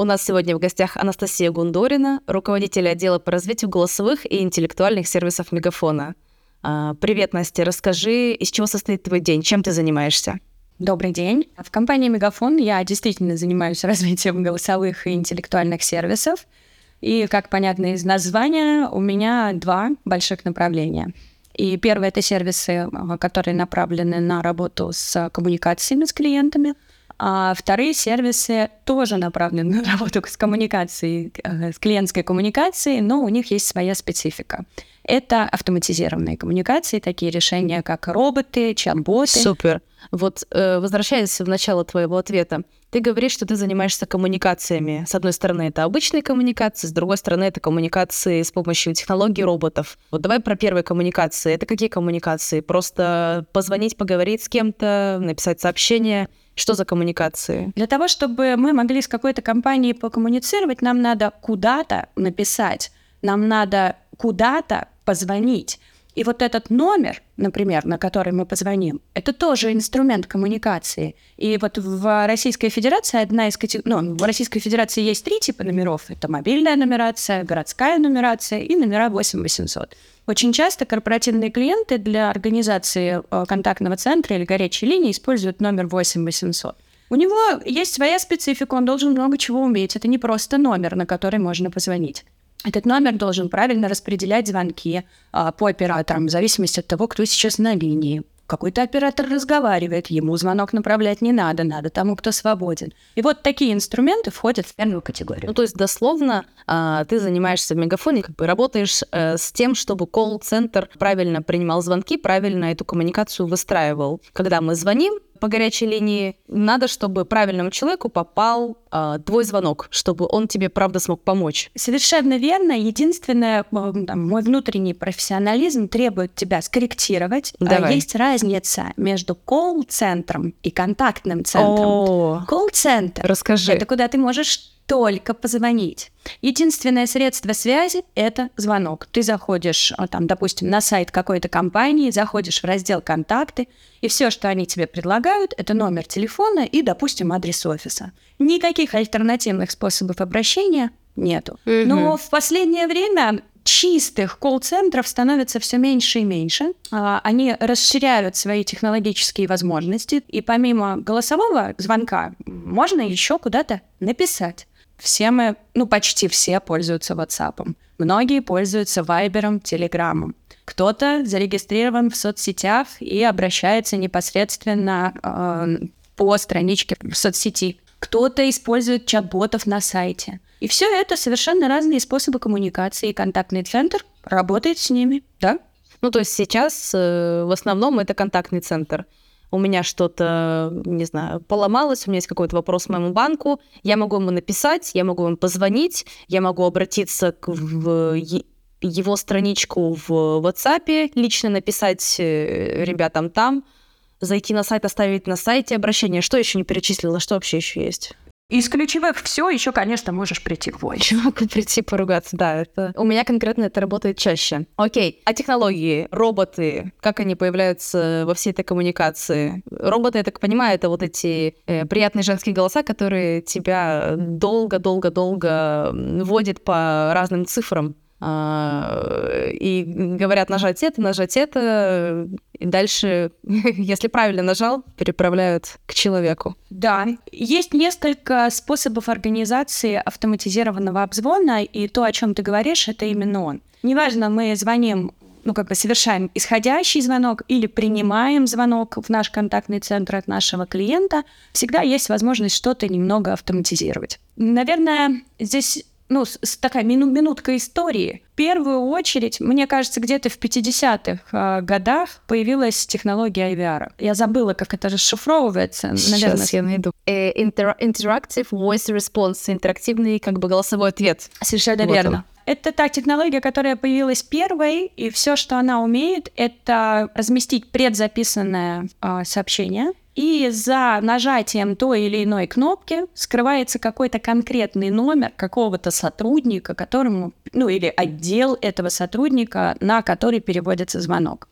У нас сегодня в гостях Анастасия Гундорина, руководитель отдела по развитию голосовых и интеллектуальных сервисов Мегафона. А, привет, Настя, расскажи, из чего состоит твой день, чем ты занимаешься? Добрый день. В компании Мегафон я действительно занимаюсь развитием голосовых и интеллектуальных сервисов. И, как понятно из названия, у меня два больших направления. И первое — это сервисы, которые направлены на работу с коммуникациями с клиентами — а вторые сервисы тоже направлены на работу с коммуникацией, э, с клиентской коммуникацией, но у них есть своя специфика. Это автоматизированные коммуникации, такие решения, как роботы, чат-боты. Супер. Вот э, возвращаясь в начало твоего ответа, ты говоришь, что ты занимаешься коммуникациями. С одной стороны, это обычные коммуникации, с другой стороны, это коммуникации с помощью технологий роботов. Вот давай про первые коммуникации. Это какие коммуникации? Просто позвонить, поговорить с кем-то, написать сообщение — что за коммуникации? Для того, чтобы мы могли с какой-то компанией покоммуницировать, нам надо куда-то написать, нам надо куда-то позвонить. И вот этот номер, например, на который мы позвоним, это тоже инструмент коммуникации. И вот в Российской Федерации одна из категорий... Ну, в Российской Федерации есть три типа номеров. Это мобильная нумерация, городская нумерация и номера 8800. Очень часто корпоративные клиенты для организации э, контактного центра или горячей линии используют номер 8800. У него есть своя специфика, он должен много чего уметь. Это не просто номер, на который можно позвонить. Этот номер должен правильно распределять звонки а, по операторам в зависимости от того, кто сейчас на линии. Какой-то оператор разговаривает, ему звонок направлять не надо, надо тому, кто свободен. И вот такие инструменты входят в первую категорию. Ну, то есть, дословно, а, ты занимаешься в мегафоне, как бы работаешь э, с тем, чтобы колл-центр правильно принимал звонки, правильно эту коммуникацию выстраивал. Когда мы звоним, по горячей линии, надо, чтобы правильному человеку попал э, твой звонок, чтобы он тебе, правда, смог помочь. Совершенно верно. Единственное, там, мой внутренний профессионализм требует тебя скорректировать. А, Давай. Есть разница между колл-центром и контактным центром. Колл-центр. Расскажи. Это куда ты можешь только позвонить. Единственное средство связи — это звонок. Ты заходишь, а, там, допустим, на сайт какой-то компании, заходишь в раздел «Контакты», и все, что они тебе предлагают, это номер телефона и, допустим, адрес офиса. Никаких альтернативных способов обращения нету. Mm-hmm. Но в последнее время чистых колл-центров становится все меньше и меньше. А, они расширяют свои технологические возможности, и помимо голосового звонка можно еще куда-то написать. Все мы, ну почти все пользуются WhatsApp. Многие пользуются Viber, Telegram. Кто-то зарегистрирован в соцсетях и обращается непосредственно э, по страничке в соцсети. Кто-то использует чат-ботов на сайте. И все это совершенно разные способы коммуникации. И контактный центр работает с ними, да? Ну, то есть сейчас э, в основном это контактный центр у меня что-то, не знаю, поломалось, у меня есть какой-то вопрос к моему банку, я могу ему написать, я могу ему позвонить, я могу обратиться к, в его страничку в WhatsApp, лично написать э, ребятам там, зайти на сайт, оставить на сайте обращение. Что еще не перечислила? Что вообще еще есть? Из ключевых все еще, конечно, можешь прийти в вой. Еще могу прийти поругаться, да. Это... У меня конкретно это работает чаще. Окей, а технологии, роботы, как они появляются во всей этой коммуникации? Роботы, я так понимаю, это вот эти э, приятные женские голоса, которые тебя долго-долго-долго вводят по разным цифрам. А, и говорят нажать это, нажать это, и дальше, если правильно нажал, переправляют к человеку. Да, есть несколько способов организации автоматизированного обзвона, и то, о чем ты говоришь, это именно он. Неважно, мы звоним ну, как бы совершаем исходящий звонок или принимаем звонок в наш контактный центр от нашего клиента, всегда есть возможность что-то немного автоматизировать. Наверное, здесь ну, с, такая мину, минутка истории. В первую очередь, мне кажется, где-то в 50-х э, а, годах появилась технология IVR. Я забыла, как это расшифровывается. Наверное, Сейчас я найду. Э, inter- interactive Voice Response, интерактивный как бы голосовой ответ. Совершенно вот верно. Он. Это та технология, которая появилась первой, и все, что она умеет, это разместить предзаписанное э, сообщение и за нажатием той или иной кнопки скрывается какой-то конкретный номер какого-то сотрудника, которому, ну или отдел этого сотрудника, на который переводится звонок.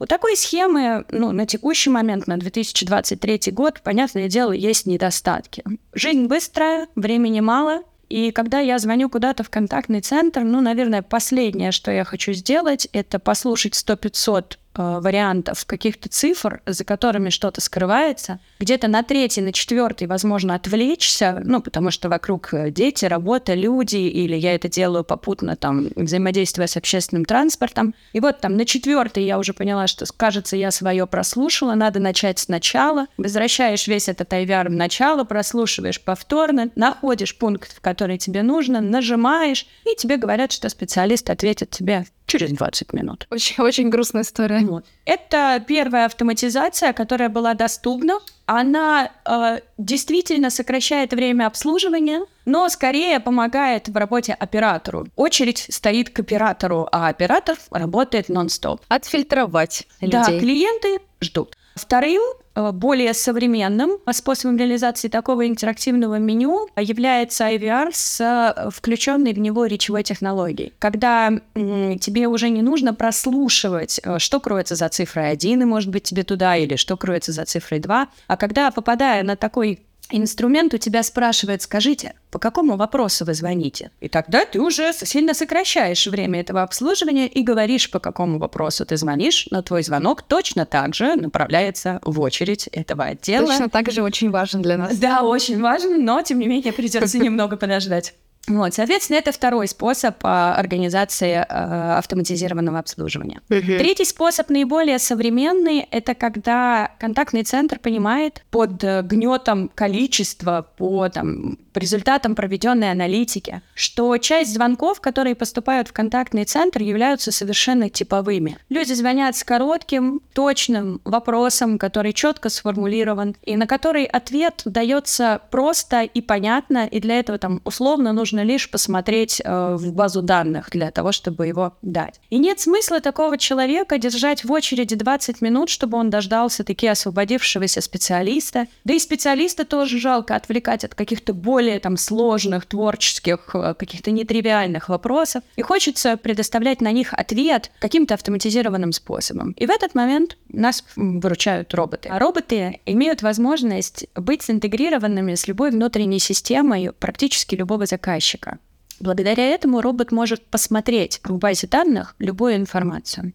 У такой схемы, ну, на текущий момент, на 2023 год, понятное дело, есть недостатки. Жизнь быстрая, времени мало — И когда я звоню куда-то в контактный центр, ну, наверное, последнее, что я хочу сделать, это послушать 100-500 Э, вариантов каких-то цифр, за которыми что-то скрывается. Где-то на третий, на четвертый, возможно, отвлечься, ну, потому что вокруг э, дети, работа, люди, или я это делаю попутно, там, взаимодействуя с общественным транспортом. И вот там на четвертый я уже поняла, что, кажется, я свое прослушала, надо начать сначала. Возвращаешь весь этот IVR в начало, прослушиваешь повторно, находишь пункт, в который тебе нужно, нажимаешь, и тебе говорят, что специалист ответит тебе через 20 минут. Очень, очень грустная история. Вот. Это первая автоматизация, которая была доступна. Она э, действительно сокращает время обслуживания, но скорее помогает в работе оператору. Очередь стоит к оператору, а оператор работает нон-стоп. Отфильтровать людей. Да, клиенты ждут. Вторым Э, более современным способом реализации такого интерактивного меню является IVR с э, включенной в него речевой технологией. Когда тебе уже не нужно прослушивать, э, что кроется за цифрой 1, и может быть тебе туда, или что кроется за цифрой 2, а когда, попадая на такой инструмент у тебя спрашивает, скажите, по какому вопросу вы звоните? И тогда ты уже сильно сокращаешь время этого обслуживания и говоришь, по какому вопросу ты звонишь, но твой звонок точно так же направляется в очередь этого отдела. Точно так же очень важен для нас. Да, очень важен, но тем не менее придется немного подождать. Вот, соответственно, это второй способ а, организации а, автоматизированного обслуживания. Uh-huh. Третий способ, наиболее современный, это когда контактный центр понимает под э, гнетом количества, по там, результатам проведенной аналитики, что часть звонков, которые поступают в контактный центр, являются совершенно типовыми. Люди звонят с коротким, точным вопросом, который четко сформулирован, и на который ответ дается просто и понятно, и для этого там условно нужно лишь посмотреть э, в базу данных для того, чтобы его дать. И нет смысла такого человека держать в очереди 20 минут, чтобы он дождался таки освободившегося специалиста. Да и специалиста тоже жалко отвлекать от каких-то более более там сложных, творческих, э, каких-то нетривиальных вопросов, и хочется предоставлять на них ответ каким-то автоматизированным способом. И в этот момент нас выручают роботы. А роботы имеют возможность быть интегрированными с любой внутренней системой практически любого заказчика. Благодаря этому робот может посмотреть в базе данных любую информацию.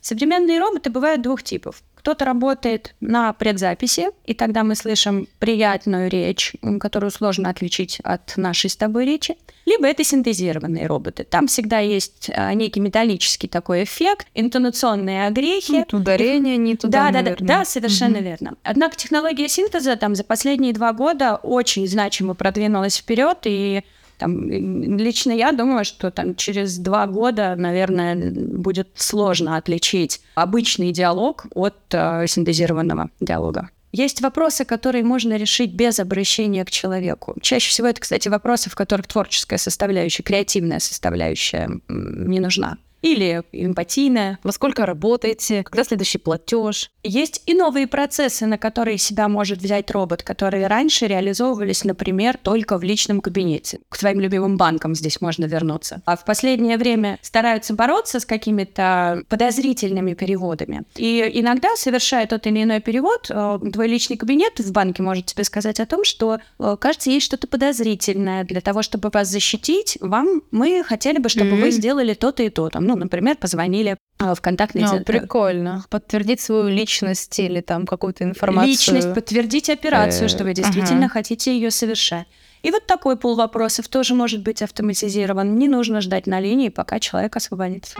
Современные роботы бывают двух типов. Кто-то работает на предзаписи, и тогда мы слышим приятную речь, которую сложно отличить от нашей с тобой речи. Либо это синтезированные роботы. Там всегда есть а, некий металлический такой эффект, интонационные огрехи. Нет ударения не туда, да, да, да, да, совершенно угу. верно. Однако технология синтеза там за последние два года очень значимо продвинулась вперед, и там, лично я думаю, что там через два года, наверное, будет сложно отличить обычный диалог от э, синтезированного диалога. Есть вопросы, которые можно решить без обращения к человеку. Чаще всего это, кстати, вопросы, в которых творческая составляющая, креативная составляющая не нужна или эмпатийная. Во сколько работаете? Когда следующий платеж? Есть и новые процессы, на которые себя может взять робот, которые раньше реализовывались, например, только в личном кабинете. К своим любимым банкам здесь можно вернуться. А в последнее время стараются бороться с какими-то подозрительными переводами. И иногда, совершая тот или иной перевод, э, твой личный кабинет в банке может тебе сказать о том, что, э, кажется, есть что-то подозрительное. Для того, чтобы вас защитить, вам мы хотели бы, чтобы mm-hmm. вы сделали то-то и то-то ну, например, позвонили а, в контактный центр. Прикольно. Подтвердить свою личность или там какую-то информацию. Личность, подтвердить операцию, что вы действительно хотите ее совершать. И вот такой пол вопросов тоже может быть автоматизирован. Не нужно ждать на линии, пока человек освободится.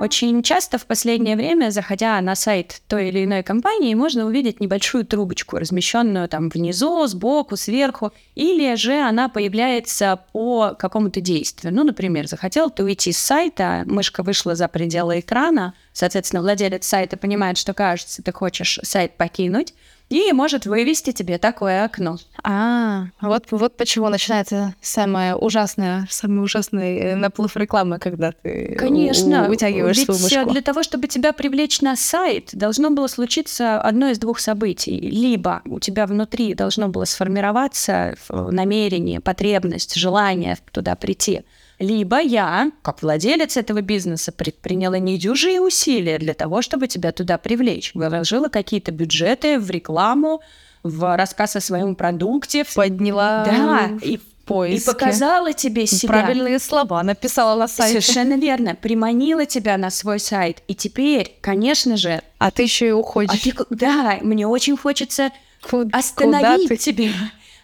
Очень часто в последнее время, заходя на сайт той или иной компании, можно увидеть небольшую трубочку, размещенную там внизу, сбоку, сверху, или же она появляется по какому-то действию. Ну, например, захотел ты уйти с сайта, мышка вышла за пределы экрана, соответственно, владелец сайта понимает, что, кажется, ты хочешь сайт покинуть, и может вывести тебе такое окно. А, вот, вот почему начинается самое ужасное, самый ужасный э, наплыв рекламы, когда ты Конечно, вытягиваешь ведь свою мышку. для того, чтобы тебя привлечь на сайт, должно было случиться одно из двух событий. Либо у тебя внутри должно было сформироваться намерение, потребность, желание туда прийти – либо я, как владелец этого бизнеса, предприняла недюжие усилия для того, чтобы тебя туда привлечь. Выложила какие-то бюджеты в рекламу, в рассказ о своем продукте. Подняла да, и поиске. И показала тебе себя. Правильные слова написала на сайте. Совершенно верно. Приманила тебя на свой сайт. И теперь, конечно же... А ты еще и уходишь. А ты, да, мне очень хочется Ку- остановить тебя.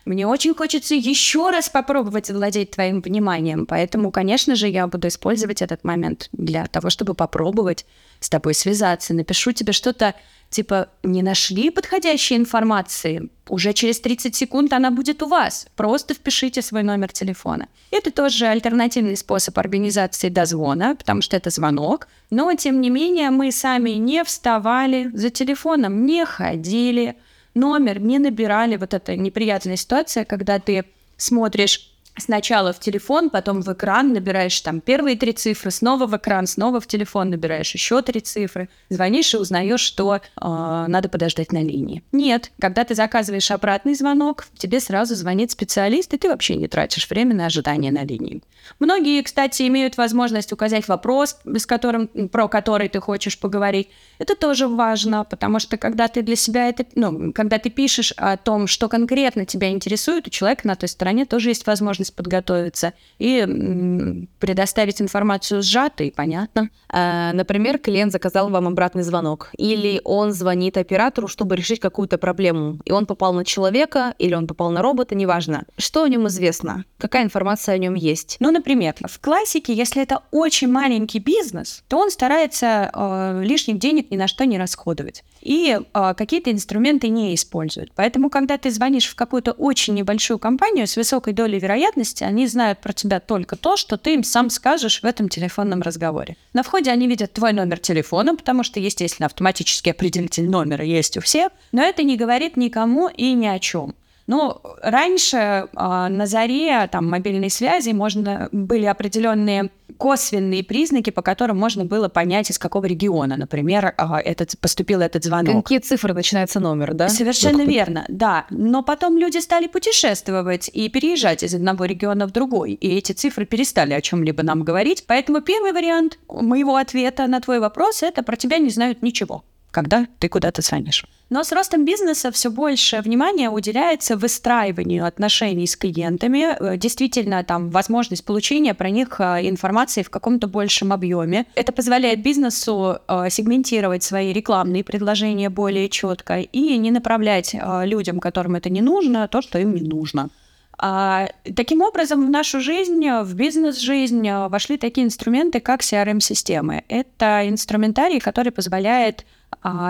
Мне очень хочется еще раз попробовать владеть твоим вниманием, поэтому, конечно же, я буду использовать этот момент для того, чтобы попробовать с тобой связаться. Напишу тебе что-то типа не нашли подходящей информации, уже через 30 секунд она будет у вас. Просто впишите свой номер телефона. Это тоже альтернативный способ организации дозвона, потому что это звонок. Но, тем не менее, мы сами не вставали, за телефоном не ходили, номер не набирали. Вот эта неприятная ситуация, когда ты смотришь сначала в телефон, потом в экран, набираешь там первые три цифры, снова в экран, снова в телефон набираешь еще три цифры, звонишь и узнаешь, что э, надо подождать на линии. Нет, когда ты заказываешь обратный звонок, тебе сразу звонит специалист, и ты вообще не тратишь время на ожидание на линии. Многие, кстати, имеют возможность указать вопрос, с которым, про который ты хочешь поговорить. Это тоже важно, потому что когда ты для себя это, ну, когда ты пишешь о том, что конкретно тебя интересует, у человека на той стороне тоже есть возможность подготовиться и предоставить информацию сжатой, понятно. А, например, клиент заказал вам обратный звонок, или он звонит оператору, чтобы решить какую-то проблему, и он попал на человека, или он попал на робота, неважно. Что о нем известно? Какая информация о нем есть? Ну, например, в классике, если это очень маленький бизнес, то он старается э, лишних денег ни на что не расходовать и э, какие-то инструменты не использует. Поэтому, когда ты звонишь в какую-то очень небольшую компанию с высокой долей вероятности, они знают про тебя только то, что ты им сам скажешь в этом телефонном разговоре. На входе они видят твой номер телефона, потому что, естественно, автоматический определитель номера есть у всех, но это не говорит никому и ни о чем. Ну, раньше э, на заре там, мобильной связи можно, были определенные косвенные признаки, по которым можно было понять, из какого региона, например, э, этот, поступил этот звонок. Какие цифры начинается номер, да? Совершенно верно, да. Но потом люди стали путешествовать и переезжать из одного региона в другой, и эти цифры перестали о чем-либо нам говорить. Поэтому первый вариант моего ответа на твой вопрос – это про тебя не знают ничего когда ты куда-то звонишь. Но с ростом бизнеса все больше внимания уделяется выстраиванию отношений с клиентами. Э, действительно, там возможность получения про них э, информации в каком-то большем объеме. Это позволяет бизнесу э, сегментировать свои рекламные предложения более четко и не направлять людям, которым это не нужно, то, что им не нужно. А, таким образом, в нашу жизнь, в бизнес-жизнь вошли такие инструменты, как CRM-системы. Это инструментарий, который позволяет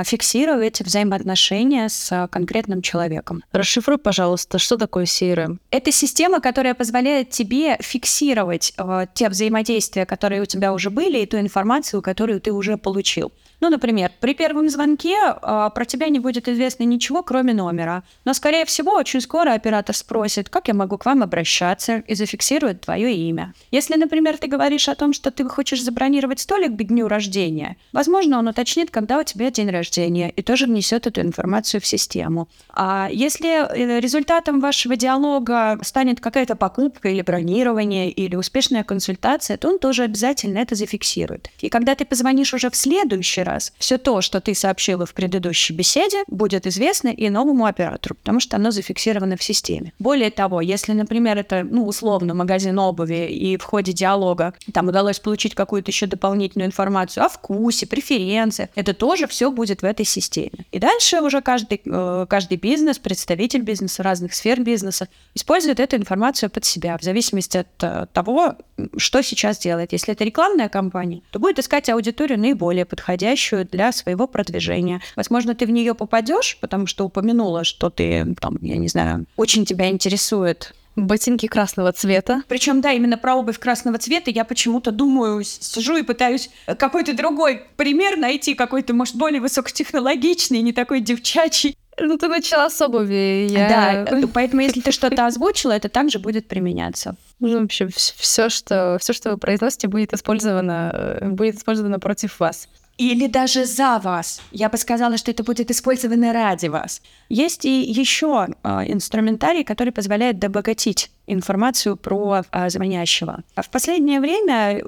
фиксировать взаимоотношения с конкретным человеком. Расшифруй, пожалуйста, что такое CRM? Это система, которая позволяет тебе фиксировать э, те взаимодействия, которые у тебя уже были, и ту информацию, которую ты уже получил. Ну, например, при первом звонке э, про тебя не будет известно ничего, кроме номера. Но, скорее всего, очень скоро оператор спросит, как я могу к вам обращаться, и зафиксирует твое имя. Если, например, ты говоришь о том, что ты хочешь забронировать столик к дню рождения, возможно, он уточнит, когда у тебя день рождения, и тоже внесет эту информацию в систему. А если э, результатом вашего диалога станет какая-то покупка или бронирование, или успешная консультация, то он тоже обязательно это зафиксирует. И когда ты позвонишь уже в следующий раз, все то, что ты сообщила в предыдущей беседе, будет известно и новому оператору, потому что оно зафиксировано в системе. Более того, если, например, это, ну, условно, магазин обуви, и в ходе диалога там удалось получить какую-то еще дополнительную информацию о вкусе, преференциях, это тоже все будет в этой системе. И дальше уже каждый, э, каждый бизнес, представитель бизнеса, разных сфер бизнеса использует эту информацию под себя в зависимости от э, того, что сейчас делает. Если это рекламная кампания, то будет искать аудиторию наиболее подходящую для своего продвижения. Возможно, ты в нее попадешь, потому что упомянула, что ты, там, я не знаю, очень тебя интересует Ботинки красного цвета. Причем, да, именно про обувь красного цвета я почему-то думаю, сижу и пытаюсь какой-то другой пример найти, какой-то, может, более высокотехнологичный, не такой девчачий. Ну, ты начала с обуви. Я... Да, поэтому если ты что-то озвучила, это также будет применяться. Ну, в общем, все, что, все, что вы произносите, будет использовано, э, будет использовано против вас. Или даже за вас. Я бы сказала, что это будет использовано ради вас. Есть и еще э, инструментарий, который позволяет добогатить информацию про э, звонящего. А в последнее время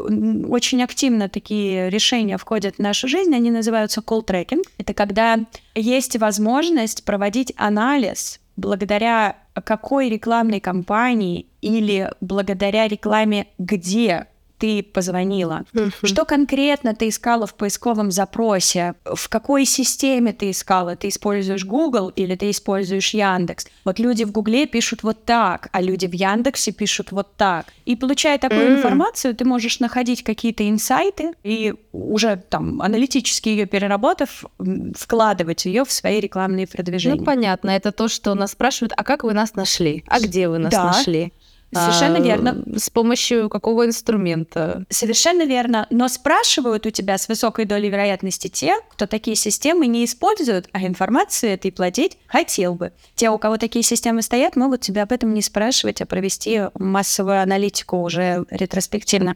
очень активно такие решения входят в нашу жизнь. Они называются call tracking. Это когда есть возможность проводить анализ благодаря какой рекламной кампании или благодаря рекламе где ты позвонила, что конкретно ты искала в поисковом запросе, в какой системе ты искала, ты используешь Google или ты используешь Яндекс. Вот люди в Гугле пишут вот так, а люди в Яндексе пишут вот так. И получая такую информацию, ты можешь находить какие-то инсайты и уже там аналитически ее переработав, вкладывать ее в свои рекламные продвижения. Ну понятно, это то, что нас спрашивают, а как вы нас нашли, а где вы нас да. нашли? Совершенно а, верно. С помощью какого инструмента? Совершенно верно. Но спрашивают у тебя с высокой долей вероятности те, кто такие системы не используют, а информацию этой платить хотел бы. Те, у кого такие системы стоят, могут тебя об этом не спрашивать, а провести массовую аналитику уже ретроспективно.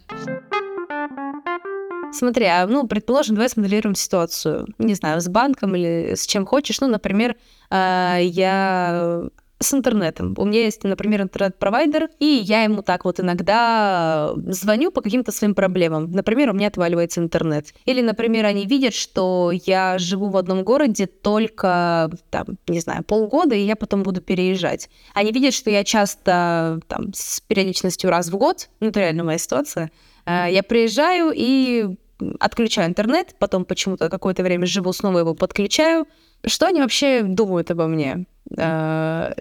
Смотри, а, ну, предположим, давай смоделируем ситуацию, не знаю, с банком или с чем хочешь. Ну, например, а, я с интернетом. У меня есть, например, интернет-провайдер, и я ему так вот иногда звоню по каким-то своим проблемам. Например, у меня отваливается интернет. Или, например, они видят, что я живу в одном городе только, там, не знаю, полгода, и я потом буду переезжать. Они видят, что я часто там, с периодичностью раз в год, ну, это реально моя ситуация, э, я приезжаю и отключаю интернет, потом почему-то какое-то время живу, снова его подключаю. Что они вообще думают обо мне? Э,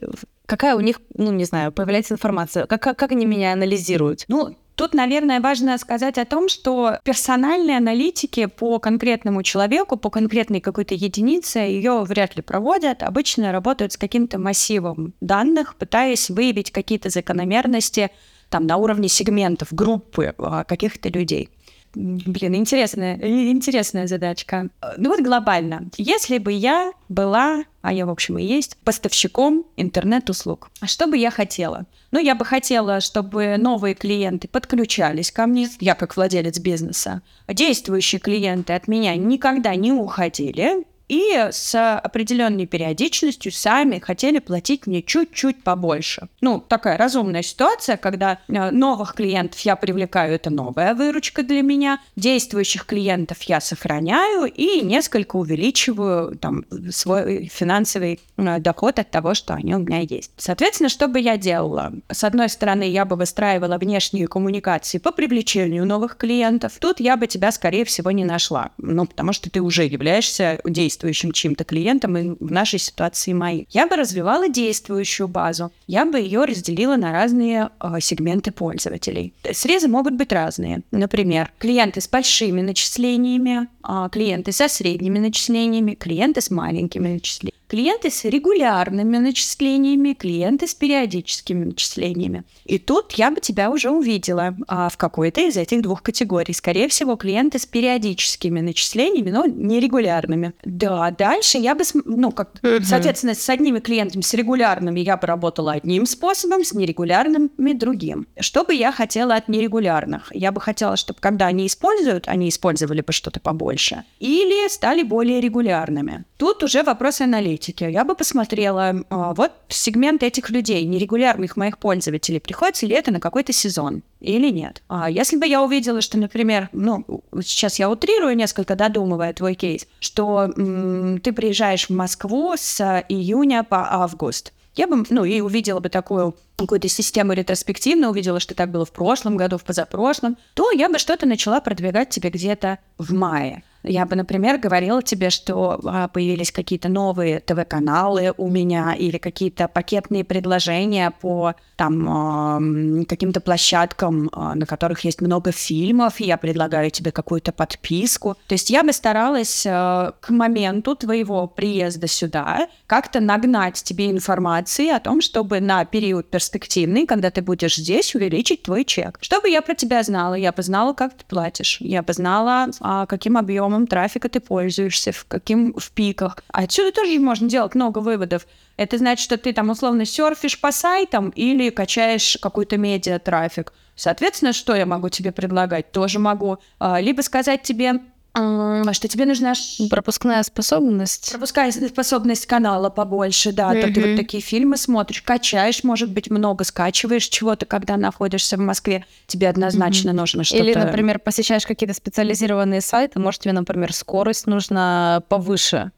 какая у них, ну, не знаю, появляется информация? Как, как, как они меня анализируют? Ну, Тут, наверное, важно сказать о том, что персональные аналитики по конкретному человеку, по конкретной какой-то единице ее вряд ли проводят. Обычно работают с каким-то массивом данных, пытаясь выявить какие-то закономерности там, на уровне сегментов, группы а, каких-то людей. Блин, интересная, интересная задачка. Ну вот глобально. Если бы я была, а я, в общем, и есть, поставщиком интернет-услуг, что бы я хотела? Ну, я бы хотела, чтобы новые клиенты подключались ко мне, я как владелец бизнеса. Действующие клиенты от меня никогда не уходили, и с определенной периодичностью сами хотели платить мне чуть-чуть побольше. Ну, такая разумная ситуация, когда э, новых клиентов я привлекаю, это новая выручка для меня, действующих клиентов я сохраняю и несколько увеличиваю там свой финансовый э, доход от того, что они у меня есть. Соответственно, что бы я делала? С одной стороны, я бы выстраивала внешние коммуникации по привлечению новых клиентов. Тут я бы тебя, скорее всего, не нашла. Ну, потому что ты уже являешься действующим действующим чьим-то клиентом, и в нашей ситуации моим. Я бы развивала действующую базу, я бы ее разделила на разные э, сегменты пользователей. Срезы могут быть разные. Например, клиенты с большими начислениями, э, клиенты со средними начислениями, клиенты с маленькими начислениями клиенты с регулярными начислениями, клиенты с периодическими начислениями. И тут я бы тебя уже увидела а, в какой-то из этих двух категорий. Скорее всего, клиенты с периодическими начислениями, но нерегулярными. Да, дальше я бы, ну, как, соответственно, с одними клиентами, с регулярными я бы работала одним способом, с нерегулярными другим. Что бы я хотела от нерегулярных? Я бы хотела, чтобы когда они используют, они использовали бы что-то побольше. Или стали более регулярными. Тут уже вопрос аналитики я бы посмотрела, а, вот сегмент этих людей, нерегулярных моих пользователей, приходится ли это на какой-то сезон или нет. А если бы я увидела, что, например, ну, сейчас я утрирую несколько, додумывая твой кейс, что м- ты приезжаешь в Москву с июня по август, я бы, ну, и увидела бы такую какую-то систему ретроспективно, увидела, что так было в прошлом году, в позапрошлом, то я бы что-то начала продвигать тебе где-то в мае. Я бы, например, говорила тебе, что а, появились какие-то новые ТВ-каналы у меня или какие-то пакетные предложения по там каким-то площадкам, а, на которых есть много фильмов, и я предлагаю тебе какую-то подписку. То есть я бы старалась а, к моменту твоего приезда сюда как-то нагнать тебе информации о том, чтобы на период перспективный, когда ты будешь здесь, увеличить твой чек. Чтобы я про тебя знала, я бы знала, как ты платишь, я бы знала, каким объемом объемом трафика ты пользуешься, в каким в пиках. Отсюда тоже можно делать много выводов. Это значит, что ты там условно серфишь по сайтам или качаешь какой-то медиа-трафик. Соответственно, что я могу тебе предлагать? Тоже могу а, либо сказать тебе, что тебе нужна пропускная способность. Пропускная способность канала побольше, да. Mm-hmm. То ты вот такие фильмы смотришь, качаешь, может быть, много скачиваешь чего-то, когда находишься в Москве. Тебе однозначно mm-hmm. нужно что-то. Или, например, посещаешь какие-то специализированные сайты, может, тебе, например, скорость нужна повыше.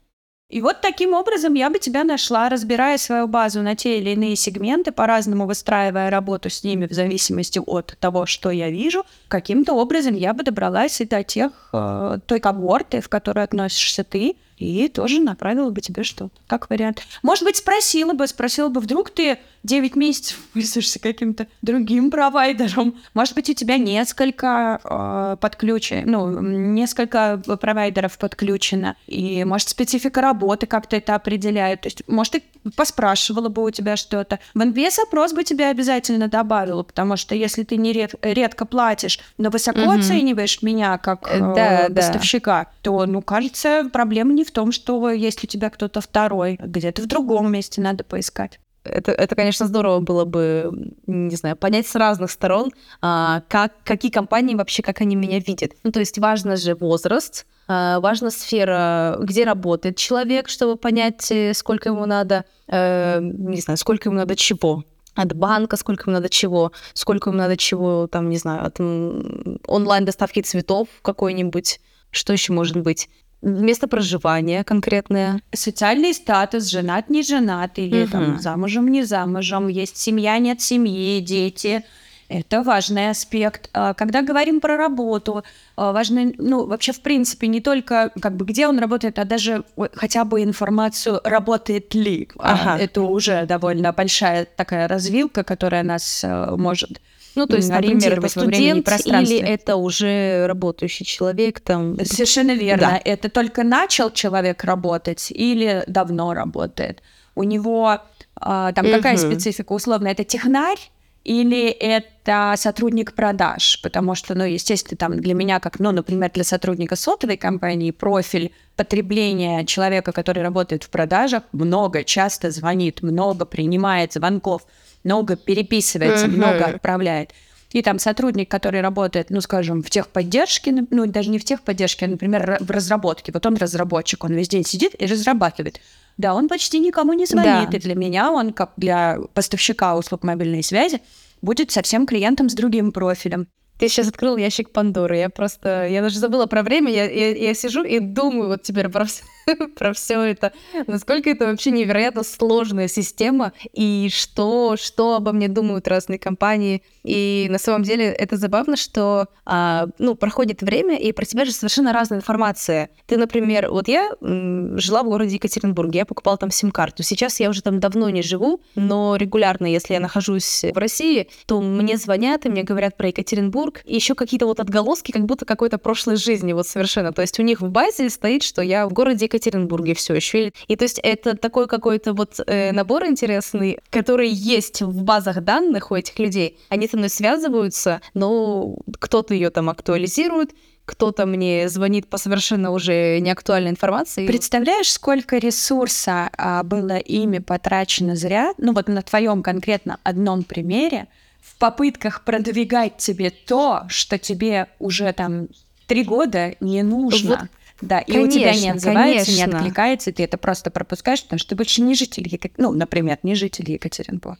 И вот таким образом я бы тебя нашла, разбирая свою базу на те или иные сегменты, по-разному выстраивая работу с ними в зависимости от того, что я вижу. Каким-то образом я бы добралась и до тех, э, той когорты, в которой относишься ты, и тоже направила бы тебе что-то, как вариант. Может быть, спросила бы, спросила бы, вдруг ты 9 месяцев пользуешься каким-то другим провайдером. Может быть, у тебя несколько э, подключено, ну, несколько провайдеров подключено, и, может, специфика работы как-то это определяет. То есть, может, ты поспрашивала бы у тебя что-то. В NPS-опрос бы тебя обязательно добавила, потому что если ты не ред, редко платишь, но высоко mm-hmm. оцениваешь меня как э, да, поставщика, да. то, ну, кажется, проблема не в том, что есть у тебя кто-то второй, где-то в другом месте надо поискать. Это, это, конечно, здорово было бы, не знаю, понять с разных сторон, а, как, какие компании вообще, как они меня видят. Ну, то есть важно же возраст, а, важна сфера, где работает человек, чтобы понять, э, сколько ему надо, э, не знаю, сколько ему надо чего от банка, сколько ему надо чего, сколько ему надо чего, там, не знаю, от онлайн-доставки цветов какой-нибудь, что еще может быть место проживания конкретное. Социальный статус, женат, не женат, или угу. там замужем, не замужем, есть семья, нет семьи, дети. Это важный аспект. А, когда говорим про работу, а, важно, ну, вообще, в принципе, не только, как бы, где он работает, а даже хотя бы информацию, работает ли. А, ага. Это уже довольно большая такая развилка, которая нас может ну, то есть, например, это студент или это уже работающий человек там. Совершенно верно. Да. Это только начал человек работать или давно работает. У него а, там угу. какая специфика условно? Это технарь или это сотрудник продаж, потому что, ну, естественно, там для меня, как, ну, например, для сотрудника сотовой компании, профиль потребления человека, который работает в продажах, много, часто звонит, много принимает звонков, много переписывается, uh-huh. много отправляет. И там сотрудник, который работает, ну, скажем, в техподдержке, ну, даже не в техподдержке, а, например, в разработке. Вот он разработчик, он весь день сидит и разрабатывает. Да, он почти никому не звонит. Да. И для меня он, как для поставщика услуг мобильной связи, будет совсем клиентом с другим профилем. Ты сейчас открыл ящик Пандоры. Я просто... Я даже забыла про время. Я, я, я сижу и думаю вот теперь про все, про все это. Насколько это вообще невероятно сложная система. И что, что обо мне думают разные компании. И на самом деле это забавно, что а, ну, проходит время, и про тебя же совершенно разная информация. Ты, например, вот я м, жила в городе Екатеринбурге, я покупала там сим-карту. Сейчас я уже там давно не живу, но регулярно, если я нахожусь в России, то мне звонят и мне говорят про Екатеринбург, и еще какие-то вот отголоски, как будто какой-то прошлой жизни, вот совершенно. То есть у них в базе стоит, что я в городе Екатеринбурге все еще. И то есть это такой какой-то вот э, набор интересный, который есть в базах данных у этих людей. Они со мной связываются, но кто-то ее там актуализирует, кто-то мне звонит по совершенно уже неактуальной информации. Представляешь, сколько ресурса а, было ими потрачено зря? Ну вот на твоем конкретно одном примере в попытках продвигать тебе то, что тебе уже там три года не нужно. Вот да, и конечно, у тебя не отзывается, конечно. не откликается, и ты это просто пропускаешь, потому что ты больше не житель Екатеринбурга. Ну, например, не житель Екатеринбурга.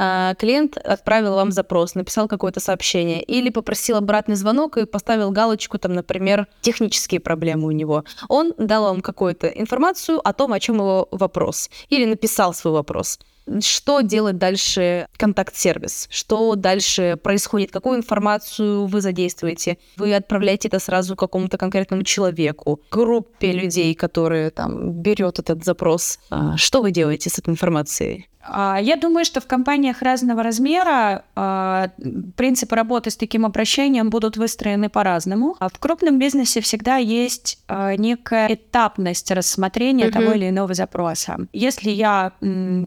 А, клиент отправил вам запрос, написал какое-то сообщение или попросил обратный звонок и поставил галочку, там, например, технические проблемы у него. Он дал вам какую-то информацию о том, о чем его вопрос, или написал свой вопрос что делает дальше контакт-сервис, что дальше происходит, какую информацию вы задействуете. Вы отправляете это сразу какому-то конкретному человеку, группе людей, которые там берет этот запрос. А, что вы делаете с этой информацией? А, я думаю, что в компаниях разного размера а, принципы работы с таким обращением будут выстроены по-разному. А в крупном бизнесе всегда есть некая этапность рассмотрения mm-hmm. того или иного запроса. Если я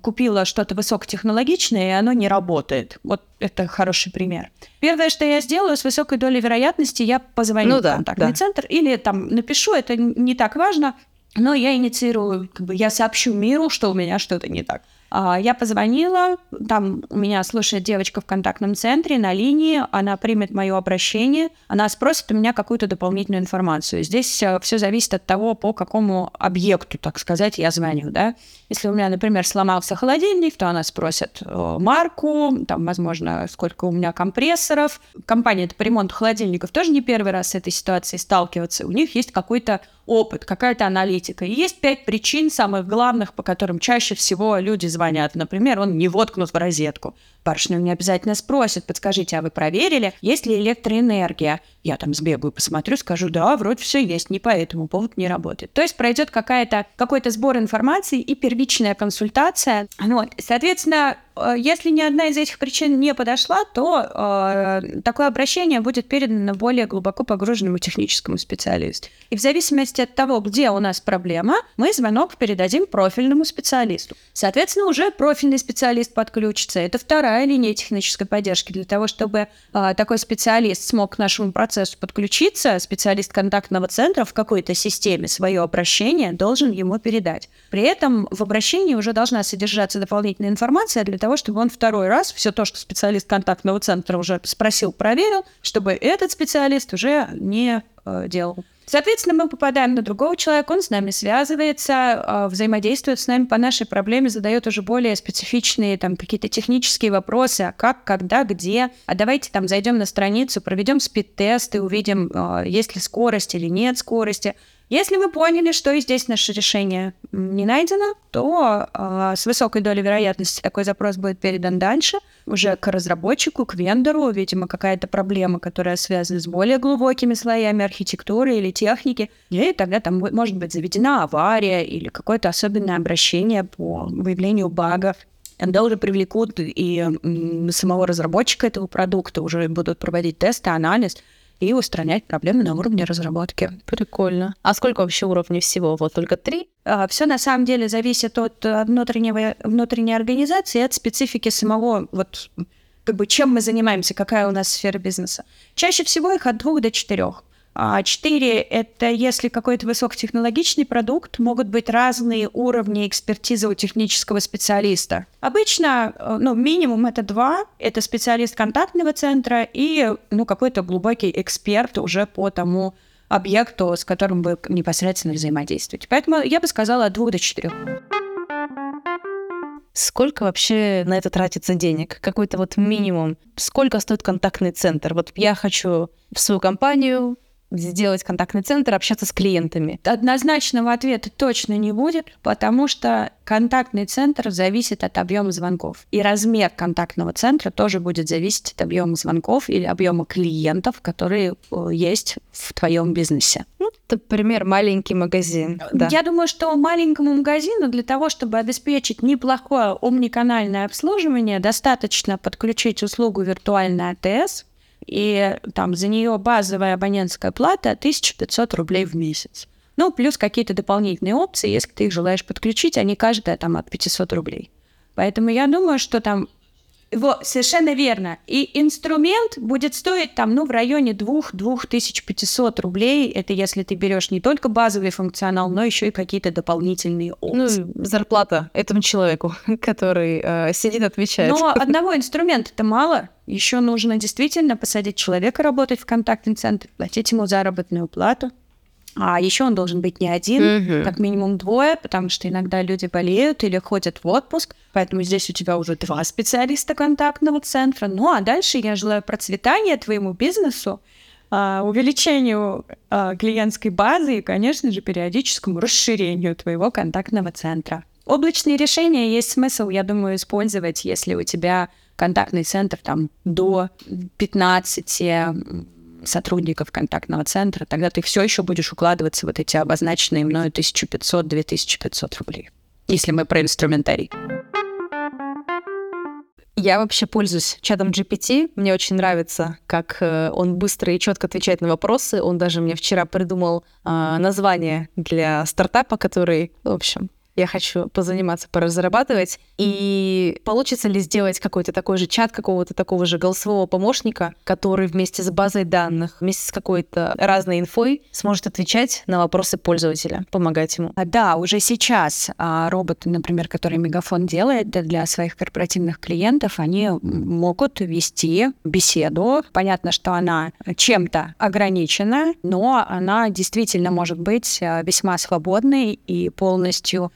купила что-то высокотехнологичное, и оно не работает, вот это хороший пример. Первое, что я сделаю, с высокой долей вероятности я позвоню ну, в контактный да. центр или там напишу, это не так важно, но я инициирую, как бы я сообщу миру, что у меня что-то не так. А, я позвонила, там у меня слушает девочка в контактном центре на линии, она примет мое обращение, она спросит у меня какую-то дополнительную информацию. Здесь все зависит от того, по какому объекту, так сказать, я звоню, да. Если у меня, например, сломался холодильник, то она спросит э, марку, там, возможно, сколько у меня компрессоров. Компания по ремонту холодильников тоже не первый раз с этой ситуацией сталкиваться. У них есть какой-то опыт, какая-то аналитика. И есть пять причин самых главных, по которым чаще всего люди звонят. Например, он не воткнут в розетку. Барышня не обязательно спросит, подскажите, а вы проверили, есть ли электроэнергия? Я там сбегаю, посмотрю, скажу, да, вроде все есть, не по этому поводу не работает. То есть пройдет какая-то, какой-то сбор информации и первичная консультация. Вот. Соответственно, э, если ни одна из этих причин не подошла, то э, такое обращение будет передано более глубоко погруженному техническому специалисту. И в зависимости от того, где у нас проблема, мы звонок передадим профильному специалисту. Соответственно, уже профильный специалист подключится. Это вторая вторая линия технической поддержки для того, чтобы э, такой специалист смог к нашему процессу подключиться, специалист контактного центра в какой-то системе свое обращение должен ему передать. При этом в обращении уже должна содержаться дополнительная информация для того, чтобы он второй раз все то, что специалист контактного центра уже спросил, проверил, чтобы этот специалист уже не э, делал. Соответственно, мы попадаем на другого человека, он с нами связывается, а, взаимодействует с нами по нашей проблеме, задает уже более специфичные там какие-то технические вопросы, а как, когда, где, а давайте там зайдем на страницу, проведем спид-тест и увидим, а, есть ли скорость или нет скорости. Если вы поняли, что и здесь наше решение не найдено, то э, с высокой долей вероятности такой запрос будет передан дальше, уже к разработчику, к вендору, видимо, какая-то проблема, которая связана с более глубокими слоями архитектуры или техники, и тогда там может быть заведена авария или какое-то особенное обращение по выявлению багов. Тогда уже привлекут и самого разработчика этого продукта, уже будут проводить тесты, анализ, и устранять проблемы на уровне разработки. Прикольно. А сколько вообще уровней всего? Вот только три? А, все на самом деле зависит от э, внутреннего, внутренней организации, от специфики самого, вот как бы чем мы занимаемся, какая у нас сфера бизнеса. Чаще всего их от двух до четырех. А четыре — это если какой-то высокотехнологичный продукт, могут быть разные уровни экспертизы у технического специалиста. Обычно, э, ну, минимум это два. Это специалист контактного центра и, ну, какой-то глубокий эксперт уже по тому объекту, с которым вы непосредственно взаимодействуете. Поэтому я бы сказала от двух до четырех. Сколько вообще на это тратится денег? Какой-то вот минимум. Сколько стоит контактный центр? Вот я хочу в свою компанию сделать контактный центр, общаться с клиентами? Однозначного ответа точно не будет, потому что контактный центр зависит от объема звонков. И размер контактного центра тоже будет зависеть от объема звонков или объема клиентов, которые э, есть в твоем бизнесе. Ну, например, маленький магазин. Да. Я думаю, что маленькому магазину для того, чтобы обеспечить неплохое омниканальное обслуживание, достаточно подключить услугу виртуальный АТС, и там за нее базовая абонентская плата 1500 рублей в месяц. Ну, плюс какие-то дополнительные опции, если ты их желаешь подключить, они каждая там от 500 рублей. Поэтому я думаю, что там вот, совершенно верно. И инструмент будет стоить там, ну, в районе 2-2500 рублей. Это если ты берешь не только базовый функционал, но еще и какие-то дополнительные опции. Ну, зарплата этому человеку, который э, сидит, отвечает. Но одного инструмента это мало. Еще нужно действительно посадить человека работать в контактный центр, платить ему заработную плату. А еще он должен быть не один, mm-hmm. как минимум двое, потому что иногда люди болеют или ходят в отпуск. Поэтому здесь у тебя уже два специалиста контактного центра. Ну а дальше я желаю процветания твоему бизнесу, а, увеличению а, клиентской базы и, конечно же, периодическому расширению твоего контактного центра. Облачные решения есть смысл, я думаю, использовать, если у тебя контактный центр там до 15 сотрудников контактного центра, тогда ты все еще будешь укладываться вот эти обозначенные мною 1500-2500 рублей, если мы про инструментарий. Я вообще пользуюсь чатом GPT. Мне очень нравится, как э, он быстро и четко отвечает на вопросы. Он даже мне вчера придумал э, название для стартапа, который, в общем, я хочу позаниматься, поразрабатывать. И получится ли сделать какой-то такой же чат какого-то такого же голосового помощника, который вместе с базой данных, вместе с какой-то разной инфой сможет отвечать на вопросы пользователя, помогать ему? А, да, уже сейчас а, роботы, например, которые Мегафон делает для своих корпоративных клиентов, они могут вести беседу. Понятно, что она чем-то ограничена, но она действительно может быть а, весьма свободной и полностью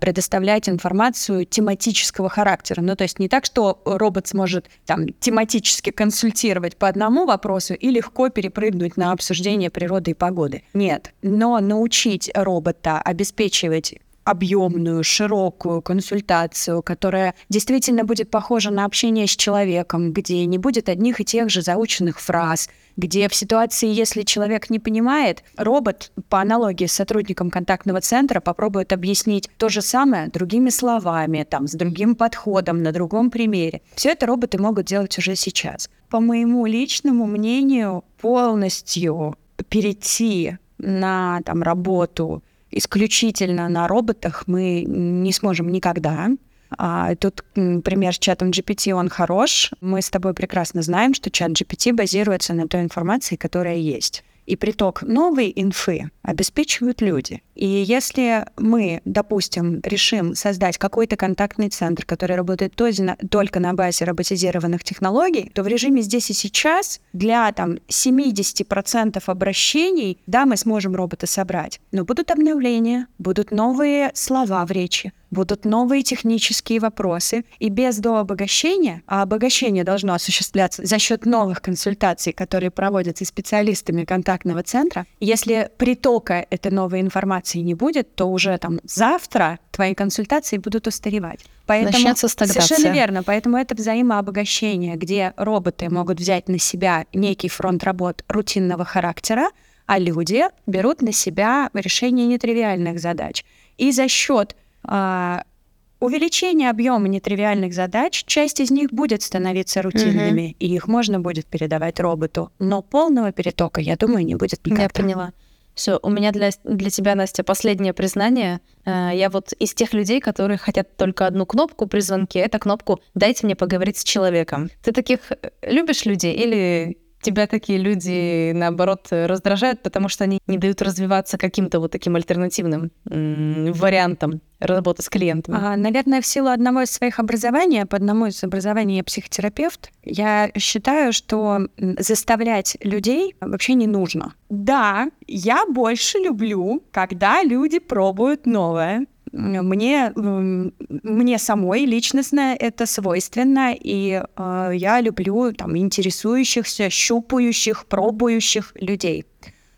предоставлять информацию тематического характера. Ну, то есть не так, что робот сможет там тематически консультировать по одному вопросу и легко перепрыгнуть на обсуждение природы и погоды. Нет. Но научить робота обеспечивать объемную, широкую консультацию, которая действительно будет похожа на общение с человеком, где не будет одних и тех же заученных фраз, где в ситуации, если человек не понимает, робот по аналогии с сотрудником контактного центра попробует объяснить то же самое другими словами, там, с другим подходом, на другом примере. Все это роботы могут делать уже сейчас. По моему личному мнению, полностью перейти на там, работу исключительно на роботах мы не сможем никогда. А тут пример с чатом GPT, он хорош. Мы с тобой прекрасно знаем, что чат GPT базируется на той информации, которая есть. И приток новой инфы обеспечивают люди. И если мы, допустим, решим создать какой-то контактный центр, который работает только на базе роботизированных технологий, то в режиме здесь и сейчас для там, 70% обращений, да, мы сможем робота собрать, но будут обновления, будут новые слова в речи, будут новые технические вопросы, и без дообогащения, а обогащение должно осуществляться за счет новых консультаций, которые проводятся специалистами контактного центра, если притока этой новой информации не будет, то уже там завтра твои консультации будут устаревать. Поэтому Начнется стагнация. Совершенно верно. Поэтому это взаимообогащение, где роботы могут взять на себя некий фронт работ рутинного характера, а люди берут на себя решение нетривиальных задач. И за счет а, увеличение объема нетривиальных задач, часть из них будет становиться рутинными, mm-hmm. и их можно будет передавать роботу. Но полного перетока, я думаю, не будет никогда. Я поняла. Все, у меня для, для тебя, Настя, последнее признание. Э, я вот из тех людей, которые хотят только одну кнопку при звонке, это кнопку «дайте мне поговорить с человеком». Ты таких э, любишь людей или тебя такие люди, наоборот, раздражают, потому что они не дают развиваться каким-то вот таким альтернативным вариантам работы с клиентами? А, наверное, в силу одного из своих образований, по одному из образований я психотерапевт, я считаю, что заставлять людей вообще не нужно. Да, я больше люблю, когда люди пробуют новое, мне, мне самой личностно это свойственно, и э, я люблю там интересующихся, щупающих, пробующих людей.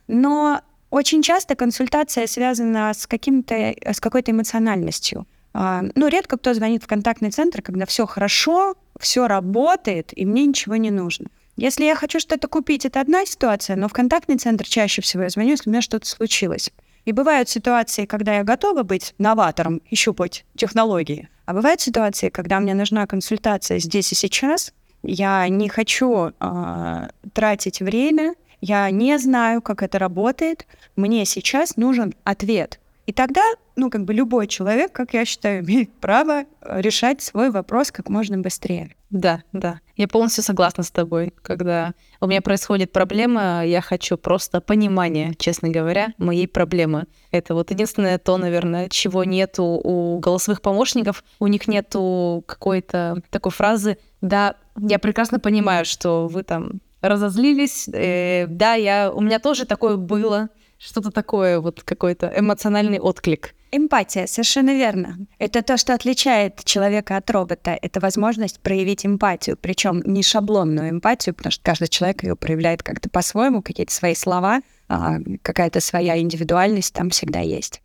Но очень часто консультация связана с, каким-то, с какой-то эмоциональностью. Э, ну, редко кто звонит в контактный центр, когда все хорошо, все работает, и мне ничего не нужно. Если я хочу что-то купить, это одна ситуация, но в контактный центр чаще всего я звоню, если у меня что-то случилось. И бывают ситуации, когда я готова быть новатором и щупать технологии. А бывают ситуации, когда мне нужна консультация здесь и сейчас. Я не хочу э, тратить время, я не знаю, как это работает. Мне сейчас нужен ответ. И тогда, ну, как бы любой человек, как я считаю, имеет право э, решать свой вопрос как можно быстрее. Да, да. Я полностью согласна с тобой. Когда у меня происходит проблема, я хочу просто понимания, честно говоря, моей проблемы. Это вот единственное то, наверное, чего нету у голосовых помощников. У них нету какой-то такой фразы «Да, я прекрасно понимаю, что вы там разозлились. Э, да, я, у меня тоже такое было что-то такое, вот какой-то эмоциональный отклик. Эмпатия, совершенно верно. Это то, что отличает человека от робота. Это возможность проявить эмпатию, причем не шаблонную эмпатию, потому что каждый человек ее проявляет как-то по-своему, какие-то свои слова, а, какая-то своя индивидуальность там всегда есть.